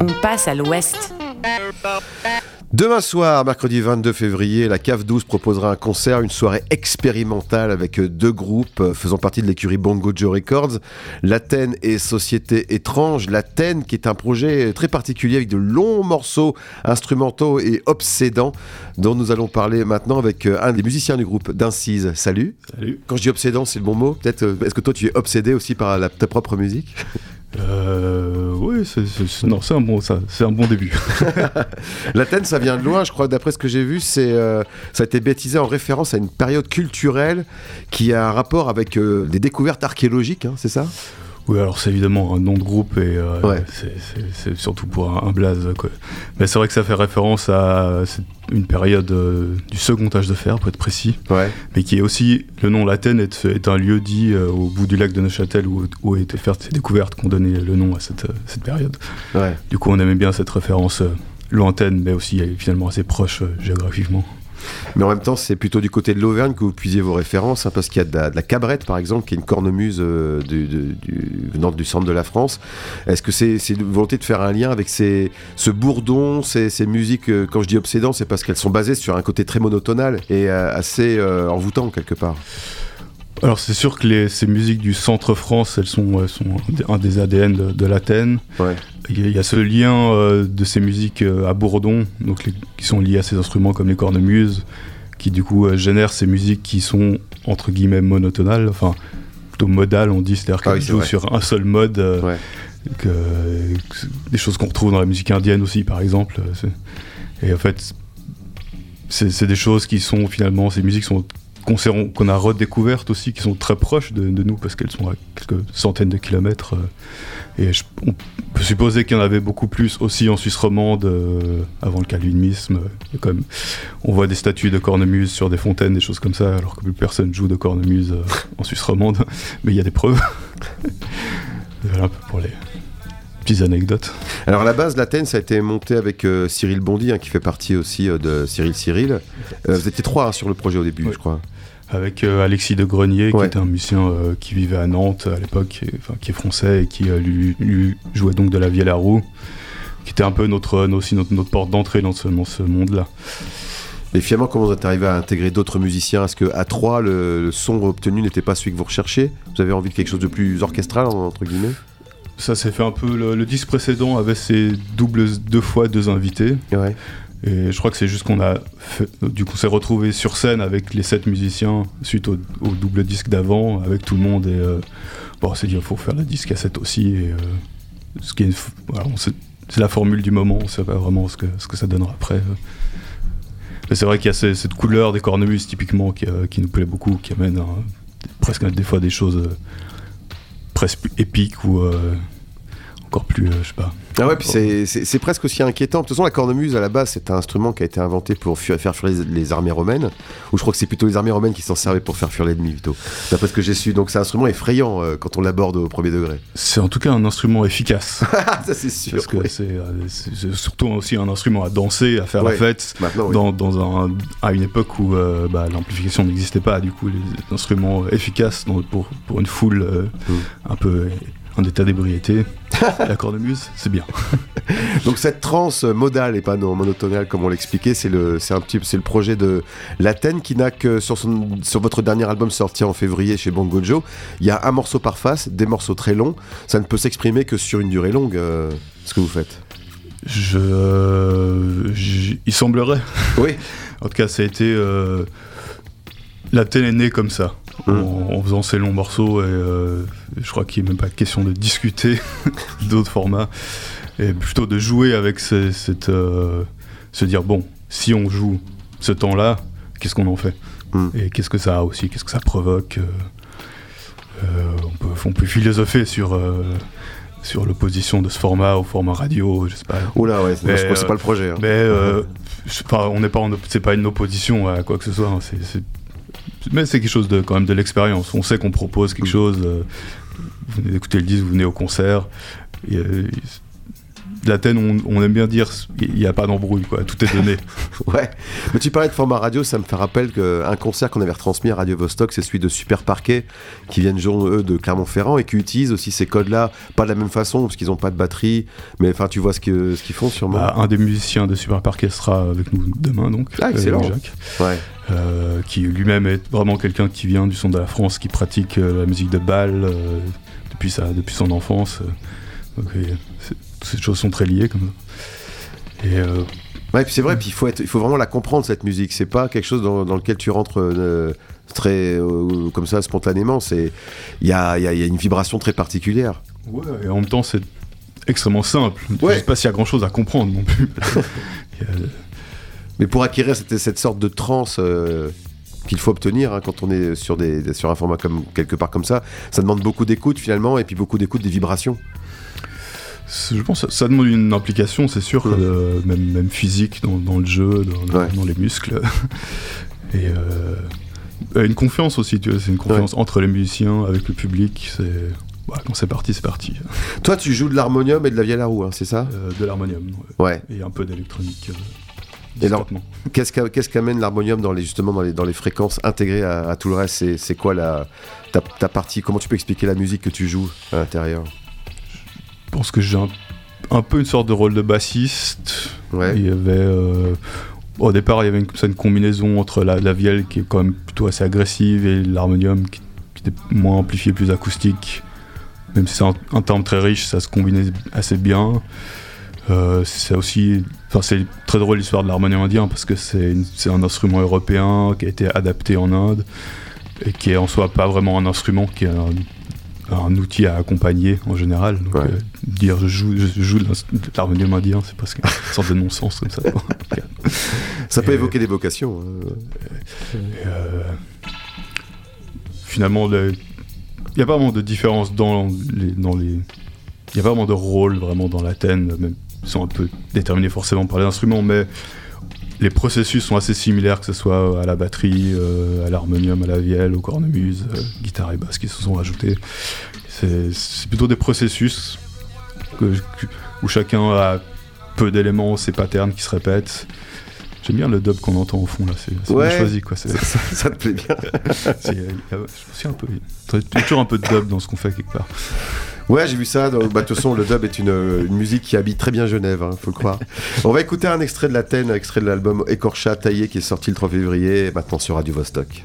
On passe à l'ouest. Demain soir, mercredi 22 février, la CAF 12 proposera un concert, une soirée expérimentale avec deux groupes faisant partie de l'écurie Bongo Joe Records, l'Athènes et Société étrange. L'Athènes qui est un projet très particulier avec de longs morceaux instrumentaux et obsédants dont nous allons parler maintenant avec un des musiciens du groupe d'Incise. Salut. Salut. Quand je dis obsédant, c'est le bon mot. Peut-être, euh, est-ce que toi tu es obsédé aussi par ta propre musique? Euh, oui, c'est, un bon début. L'Athènes, ça vient de loin, je crois. D'après ce que j'ai vu, c'est, euh, ça a été baptisé en référence à une période culturelle qui a un rapport avec euh, des découvertes archéologiques, hein, c'est ça? Oui, alors c'est évidemment un nom de groupe et euh, c'est surtout pour un, blaze. Quoi. Mais c'est vrai que ça fait référence à une période euh, du second âge de fer, pour être précis. Mais qui est aussi, le nom l'Athènes est, est, un lieu dit euh, au bout du lac de Neuchâtel où, où a été faites ces découvertes qui ont donné le nom à cette, cette période. Du coup, on aimait bien cette référence lointaine, mais aussi finalement assez proche géographiquement. Mais en même temps, c'est plutôt du côté de l'Auvergne que vous puisiez vos références, hein, parce qu'il y a de la, cabrette, par exemple, qui est une cornemuse euh, du, venant du centre de la France. Est-ce que c'est une volonté de faire un lien avec ces, ce bourdon, ces, musiques, euh, quand je dis obsédant, c'est parce qu'elles sont basées sur un côté très monotonal et euh, assez envoûtant, quelque part? Alors c'est sûr que ces musiques du centre France, elles sont, sont un des ADN de, l'Athènes. Il y a ce lien euh, de ces musiques euh, à Bourdon, donc qui sont liées à ces instruments comme les cornemuses, qui du coup euh, génèrent ces musiques qui sont entre guillemets monotonales, enfin plutôt modales, on dit, c'est-à-dire qu'elles jouent sur un seul mode. Que, des choses qu'on retrouve dans la musique indienne aussi, par exemple. Et en fait, c'est des choses qui sont finalement, ces musiques sont qu'on a redécouvertes aussi, qui sont très proches de, nous parce qu'elles sont à quelques centaines de kilomètres. Euh, et on peut supposer qu'il y en avait beaucoup plus aussi en Suisse romande euh, avant le calvinisme. comme, on voit des statues de cornemuse sur des fontaines, des choses comme ça, alors que plus personne joue de cornemuse euh, en Suisse romande. Mais il y a des preuves. voilà un peu pour les, petites anecdotes. Alors à la base, l'Athènes, ça a été monté avec Cyril Bondy, hein, qui fait partie aussi de Cyril Cyril. vous étiez trois hein, sur le projet au début, je crois avec euh, Alexis de Grenier, qui était un musicien euh, qui vivait à Nantes à l'époque, qui est français et qui euh, lui, jouait donc de la vielle à roue, qui était un peu notre, aussi notre, porte d'entrée dans ce, monde-là. Et finalement, comment vous êtes arrivé à intégrer d'autres musiciens? Est-ce qu'à trois, le, son obtenu n'était pas celui que vous recherchiez? Vous avez envie de quelque chose de plus orchestral, entre guillemets? Ça s'est fait un peu. Le, disque précédent avait ses doubles deux fois deux invités. Ouais. Et je crois que c'est juste qu'on a du coup s'est retrouvé sur scène avec les sept musiciens suite au, double disque d'avant avec tout le monde. Et euh, bon on s'est dit il faut faire le disque à 7 aussi. Et euh, ce qui est c'est la formule du moment. On sait pas vraiment ce que, ce que ça donnera après. Mais c'est vrai qu'il y a cette couleur des cornemuses typiquement qui, euh, qui, nous plaît beaucoup qui amène presque des fois des choses presque épiques ou encore plus, euh, je sais pas. Ah ouais, puis c'est presque aussi inquiétant. De toute façon, la cornemuse, à la base, c'est un instrument qui a été inventé pour faire fuir les, armées romaines. Ou je crois que c'est plutôt les armées romaines qui s'en servaient pour faire fuir l'ennemi, plutôt. D'après ce que j'ai su. Donc c'est un instrument effrayant euh, quand on l'aborde au premier degré. C'est en tout cas un instrument efficace. Ça, c'est sûr. Parce que euh, c'est surtout aussi un instrument à danser, à faire la fête. dans, dans un, à une époque où bah, l'amplification n'existait pas. Du coup, les instruments efficaces pour, pour une foule mm. un peu en état d'ébriété. La cornemuse, c'est bien. Donc cette transe modale et pas non monotonale comme on l'expliquait, c'est le c'est un petit c'est le projet de l'Athènes qui n'a que sur son sur votre dernier album sorti en février chez Bongo Joe, il y a un morceau par face, des morceaux très longs, ça ne peut s'exprimer que sur une durée longue euh, ce que vous faites. Je, il semblerait. Oui. en tout cas, ça a été euh, est née comme ça. Hum. En, faisant ces longs morceaux et euh, je crois qu'il n'est même pas question de discuter d'autres formats et plutôt de jouer avec cette euh, se dire bon si on joue ce temps-là qu'est-ce qu'on en fait? Hum. et qu'est-ce que ça a aussi qu'est-ce que ça provoque? Euh, on, peut, on, peut, philosopher sur sur l'opposition de ce format au format radio, je sais pas. Oula, ouais, c'est pas le projet. Hein. Mais on n'est pas, c'est pas une opposition à quoi que ce soit. Hein. c'est mais c'est quelque chose de quand même de l'expérience. On sait qu'on propose quelque chose. Euh, vous venez d'écouter le disque, vous venez au concert. Et, euh, l'Athènes, on, on, aime bien dire il n'y a pas d'embrouille, quoi. Tout est donné. ouais. Mais tu parlais de format radio, ça me fait rappel qu'un concert qu'on avait retransmis à Radio Vostok, c'est celui de Super Parquet, qui viennent, eux, de Clermont-Ferrand et qui utilisent aussi ces codes-là, pas de la même façon, parce qu'ils n'ont pas de batterie, mais enfin, tu vois ce qu'ils ce qu'ils font sûrement. Bah, un des musiciens de Super Parquet sera avec nous demain, donc. Ah, excellent. Jacques. Ouais. Euh, qui lui-même est vraiment quelqu'un qui vient du son de la France, qui pratique euh, la musique de bal euh, depuis, sa, depuis son enfance. Ces choses sont très liées comme ça. Et ouais, puis c'est vrai, puis il faut, être, il faut vraiment la comprendre cette musique. C'est pas quelque chose dans, dans lequel tu rentres très comme ça spontanément. C'est il y a, y a, une vibration très particulière. Ouais, et en même temps c'est extrêmement simple. Ouais. Je sais pas s'il y a grand chose à comprendre non plus. Mais pour acquérir cette, cette sorte de transe euh, qu'il faut obtenir hein, quand on est sur, des, sur un format comme, quelque part comme ça, ça demande beaucoup d'écoute finalement, et puis beaucoup d'écoute des vibrations. Je pense que ça demande une implication, c'est sûr, euh, même, même, physique dans, le jeu, dans, les muscles. et euh, une confiance aussi, tu vois, c'est une confiance entre les musiciens, avec le public. C'est bah, quand c'est parti, c'est parti. Toi, tu joues de l'harmonium et de la vielle à roue, hein, c'est ça? De l'harmonium, ouais. Et un peu d'électronique. Et alors, qu'est-ce qu'amène l'harmonium dans les, justement dans les, dans les fréquences intégrées à, tout le reste? C'est quoi la, ta, partie? Comment tu peux expliquer la musique que tu joues à l'intérieur? Pense que j'ai un, peu une sorte de rôle de bassiste. Ouais. Il y avait. Euh, au départ, il y avait une, une combinaison entre la, la, vielle qui est quand même plutôt assez agressive et l'harmonium qui, était moins amplifié, plus acoustique. Même si c'est un, un terme très riche, ça se combinait assez bien. Euh, c'est aussi, enfin c'est très drôle l'histoire de l'harmonium indien parce que c'est un instrument européen qui a été adapté en Inde et qui est en soi pas vraiment un instrument, qui est un, outil à accompagner en général. Donc, euh, dire je joue, je joue de l'harmonium indien, c'est parce une sorte de non-sens comme ça. ça peut évoquer des vocations. Hein. Euh, finalement, il n'y a pas vraiment de différence dans les, dans les il n'y a pas vraiment de rôle vraiment dans l'Athènes, même sont un peu déterminés forcément par les instruments, mais les processus sont assez similaires, que ce soit à la batterie, euh, à l'harmonium, à la vielle, au cornemuse, euh, guitare et basse qui se sont ajoutés. C'est plutôt des processus où chacun a peu d'éléments, ses patterns qui se répètent. J'aime bien le dub qu'on entend au fond là, c'est bien choisi quoi. Ça, ça, te plaît bien. je suis un peu, toujours un peu de dub dans ce qu'on fait quelque part. Ouais, j'ai vu ça. Bah, de toute façon, le dub est une, musique qui habite très bien Genève, hein, faut le croire. On va écouter un extrait de l'Athènes, un extrait de l'album Écorcha taillé qui est sorti le 3 février, maintenant sur Radio Vostok.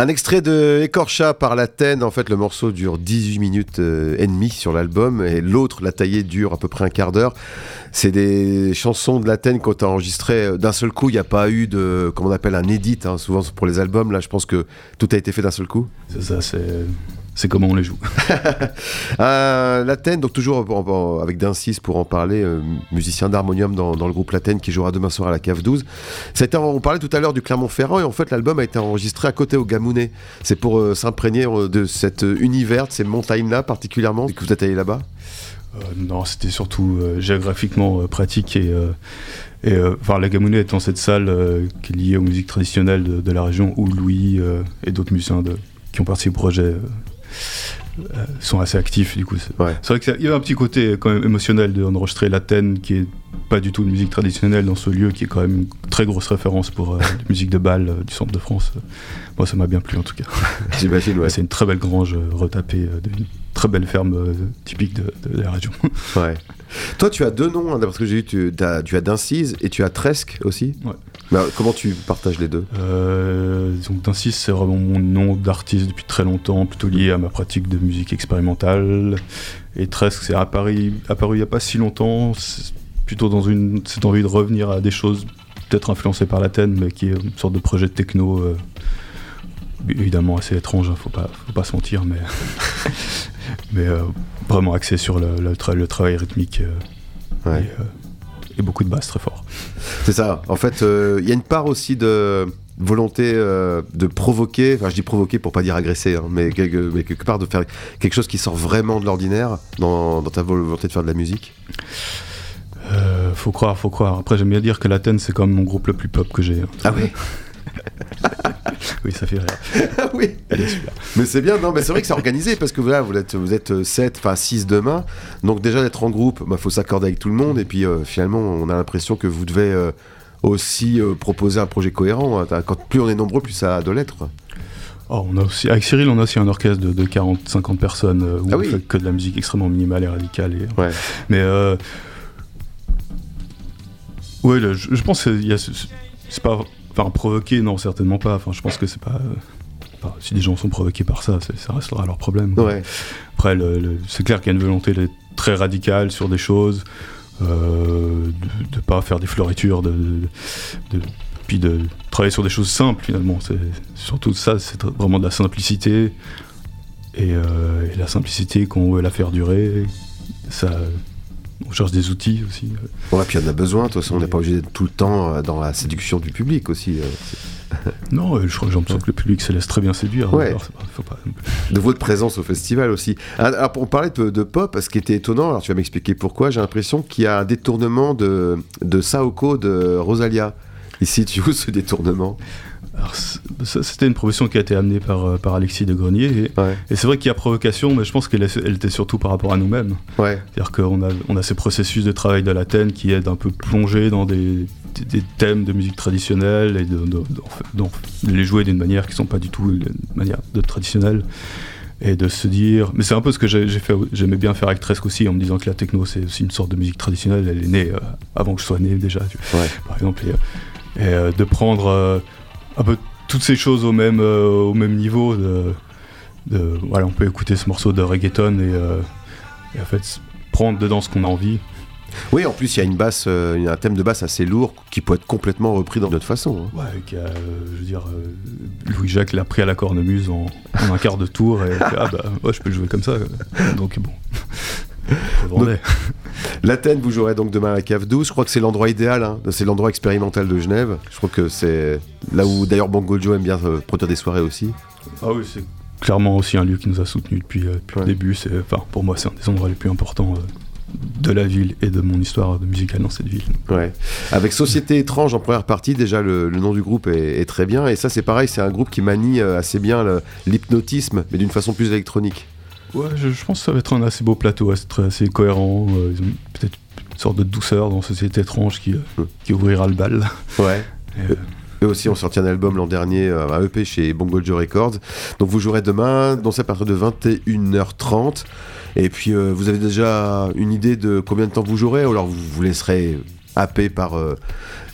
Un extrait de Écorcha par l'Athènes. En fait, le morceau dure 18 minutes euh, et demie sur l'album et l'autre, La Taillée, dure à peu près un quart d'heure. C'est des chansons de l'Athènes qu'on a enregistrées euh, d'un seul coup. Il n'y a pas eu de, comment on appelle, un edit. Hein. Souvent, pour les albums, là, je pense que tout a été fait d'un seul coup. C'est ça, c'est c'est comment on les joue. euh, donc toujours avec Dincis pour en parler, euh, musicien d'harmonium dans, le groupe L'Athènes qui jouera demain soir à la Cave 12. Ça on parlait tout à l'heure du Clermont-Ferrand et en fait l'album a été enregistré à côté au Gamounet. C'est pour euh, s'imprégner euh, de cet univers, de ces montagnes-là particulièrement, que vous êtes allé là-bas? Non, c'était surtout géographiquement pratique et... Et enfin, la Gamounet étant cette salle qui est liée aux musiques traditionnelles de, la région où Louis et d'autres musiciens de, qui ont participé au projet euh, sont assez actifs du coup. C'est vrai qu'il y a un petit côté quand même émotionnel d'enregistrer l'Athènes qui est pas du tout une musique traditionnelle dans ce lieu qui est quand même très grosse référence pour euh, la musique de bal euh, du centre de France. Moi ça m'a bien plu en tout cas. J'imagine ouais. C'est une très belle grange retapée d'une très belle ferme typique de, la région. ouais. Toi tu as deux noms, hein, parce que j'ai vu, tu as, tu as Dincise et tu as Tresque aussi. Ouais. Bah, comment tu partages les deux? Euh, Donc Dincis, c'est vraiment mon nom d'artiste depuis très longtemps, plutôt lié à ma pratique de musique expérimentale. Et Tresque, c'est apparu, apparu il n'y a pas si longtemps, plutôt dans une, cette envie de revenir à des choses peut-être influencées par l'Athènes, mais qui est une sorte de projet de techno. Euh, évidemment assez étrange, hein, faut pas, faut pas se mentir, mais, mais euh, vraiment axé sur le, le, travail rythmique. Euh, ouais beaucoup de basses très fort. C'est ça. En fait, il y a une part aussi de volonté de provoquer, enfin je dis provoquer pour pas dire agresser, hein, mais, quelque, part de faire quelque chose qui sort vraiment de l'ordinaire dans, ta volonté de faire de la musique euh, Faut croire, faut croire. Après j'aime bien dire que l'Athènes c'est comme mon groupe le plus pop que j'ai. Hein. Ah oui oui, ça fait rire. oui. Mais c'est bien, non, mais c'est vrai que c'est organisé parce que voilà, vous êtes, vous êtes 7, enfin 6 demain. Donc déjà d'être en groupe, il bah, faut s'accorder avec tout le monde. Et puis euh, finalement, on a l'impression que vous devez euh, aussi euh, proposer un projet cohérent. Hein. Quand plus on est nombreux, plus ça a de l'être. Oh, on a aussi, avec Cyril, on a aussi un orchestre de, 40-50 personnes où ah on fait que de la musique extrêmement minimale et radicale. Et, ouais. Mais ouais, je, je, pense que c'est pas Enfin, provoquer, non, certainement pas. Enfin, je pense que c'est pas. Euh, si des gens sont provoqués par ça, ça restera leur problème. Après, c'est clair qu'il y a une volonté très radicale sur des choses, euh, de ne pas faire des floritures, de, puis de travailler sur des choses simples finalement. C'est surtout ça, c'est vraiment de la simplicité. Et, euh, et la simplicité qu'on veut la faire durer, ça, on cherche des outils aussi. Ouais, puis on a besoin, de toute façon, on n'est pas obligé d'être tout le temps euh, dans la séduction du public aussi. Euh, non, je crois que que le public se laisse très bien séduire. Hein, de votre présence au festival aussi. Ah, alors, on parlait de, de, pop, ce qui était étonnant, alors tu vas m'expliquer pourquoi, j'ai l'impression qu'il y a un détournement de, de Saoko de Rosalia. Ici, tu vois ce détournement c'était une proposition qui a été amenée par, euh, par Alexis de Grenier. Et, c'est vrai qu'il y a provocation, mais je pense qu'elle elle était surtout par rapport à nous-mêmes. C'est-à-dire qu'on a, on a ces processus de travail de l'Athènes qui aident un peu plonger dans des, des, thèmes de musique traditionnelle et de, les jouer d'une manière qui ne sont pas du tout une manière de traditionnelle. Et de se dire. Mais c'est un peu ce que j'ai fait. J'aimais bien faire avec Tresque aussi, en me disant que la techno, c'est aussi une sorte de musique traditionnelle. Elle est née euh, avant que je sois né déjà, par exemple. Et, euh, de prendre un peu toutes ces choses au même, euh, au même niveau. De, voilà, on peut écouter ce morceau de reggaeton et, euh, en fait prendre dedans ce qu'on a envie. Oui, en plus, il y a une basse, euh, un thème de basse assez lourd qui peut être complètement repris dans notre façon. Hein. Ouais, je veux dire, Louis-Jacques l'a pris à la cornemuse en, en un quart de tour et ah bah, ouais, je peux le jouer comme ça. Donc bon. L'Athènes, vous jouerez donc demain à la cave 12. Je crois que c'est l'endroit idéal. Hein. C'est l'endroit expérimental de Genève. Je crois que c'est là où d'ailleurs Bongo Joe aime bien euh, produire des soirées aussi. Ah oui, c'est clairement aussi un lieu qui nous a soutenus depuis, euh, le début. Enfin, pour moi, c'est un des endroits les plus importants. Euh, de la ville et de mon histoire de musicale dans cette ville. Ouais. Avec Société étrange en première partie, déjà le, nom du groupe est, très bien. Et ça, c'est pareil, c'est un groupe qui manie assez bien l'hypnotisme, mais d'une façon plus électronique. Ouais, je, pense que ça va être un assez beau plateau, assez, cohérent. Euh, ils ont peut-être une sorte de douceur dans Société étrange qui, euh, qui ouvrira le bal. Ouais. Euh, eux aussi ont sorti un album l'an dernier, un EP chez Bongo Joe Records. Donc vous jouerez demain, c'est à partir de 21h30. Et puis vous avez déjà une idée de combien de temps vous jouerez ou alors vous vous laisserez happer par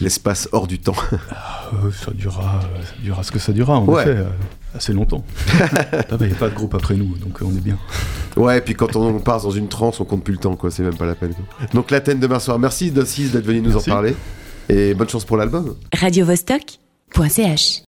l'espace hors du temps? Ah, ça, durera, ça durera ce que ça durera, en effet, assez longtemps. Il n'y a pas de groupe après nous, donc on est bien. Ouais, et puis quand on part dans une transe, on compte plus le temps, quoi. C'est même pas la peine. Donc l'Athènes demain soir. Merci Dossis d'être venu nous en parler. Et bonne chance pour l'album. Radio -Vostok .ch